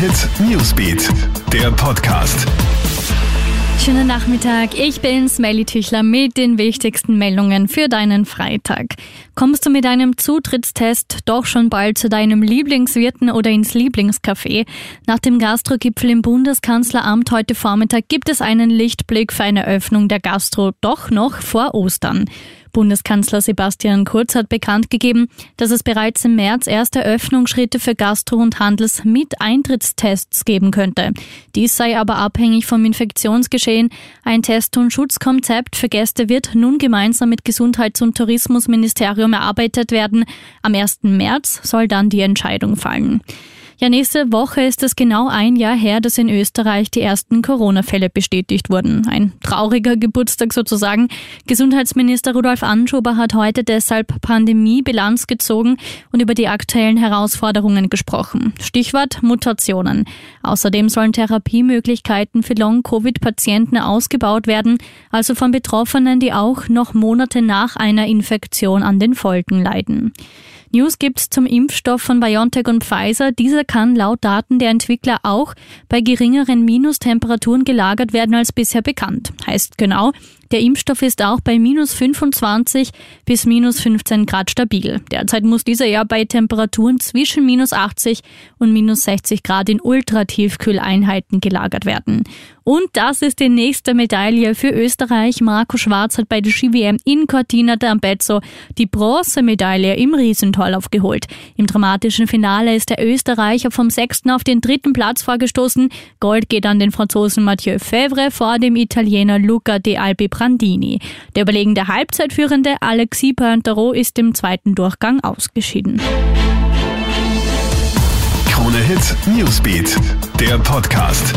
Hit Newsbeat, der Podcast. Schönen Nachmittag, ich bin Smelly Tüchler mit den wichtigsten Meldungen für deinen Freitag. Kommst du mit einem Zutrittstest doch schon bald zu deinem Lieblingswirten oder ins Lieblingscafé? Nach dem Gastrogipfel im Bundeskanzleramt heute Vormittag gibt es einen Lichtblick für eine Öffnung der Gastro doch noch vor Ostern. Bundeskanzler Sebastian Kurz hat bekannt gegeben, dass es bereits im März erste Öffnungsschritte für Gastro und Handels mit Eintrittstests geben könnte. Dies sei aber abhängig vom Infektionsgeschehen. Ein Test- und Schutzkonzept für Gäste wird nun gemeinsam mit Gesundheits- und Tourismusministerium Ministerium erarbeitet werden. Am 1. März soll dann die Entscheidung fallen. Ja, nächste Woche ist es genau ein Jahr her, dass in Österreich die ersten Corona-Fälle bestätigt wurden. Ein trauriger Geburtstag sozusagen. Gesundheitsminister Rudolf Anschober hat heute deshalb Pandemie-Bilanz gezogen und über die aktuellen Herausforderungen gesprochen. Stichwort Mutationen. Außerdem sollen Therapiemöglichkeiten für Long-Covid-Patienten ausgebaut werden, also von Betroffenen, die auch noch Monate nach einer Infektion an den Folgen leiden. News gibt's zum Impfstoff von BioNTech und Pfizer. Dieser kann laut Daten der Entwickler auch bei geringeren Minustemperaturen gelagert werden als bisher bekannt. Heißt genau, der Impfstoff ist auch bei minus 25 bis minus 15 Grad stabil. Derzeit muss dieser ja bei Temperaturen zwischen minus 80 und minus 60 Grad in Ultratiefkühleinheiten gelagert werden. Und das ist die nächste Medaille für Österreich. Marco Schwarz hat bei der Ski-WM in Cortina d'Ampezzo die Bronzemedaille im Riesentorlauf geholt. Im dramatischen Finale ist der Österreicher vom sechsten auf den dritten Platz vorgestoßen. Gold geht an den Franzosen Mathieu Fevre vor dem Italiener Luca De Albi Brandini. Der überlegende Halbzeitführende Alexis Pointerot ist im zweiten Durchgang ausgeschieden. Krone Hit Newsbeat, der Podcast.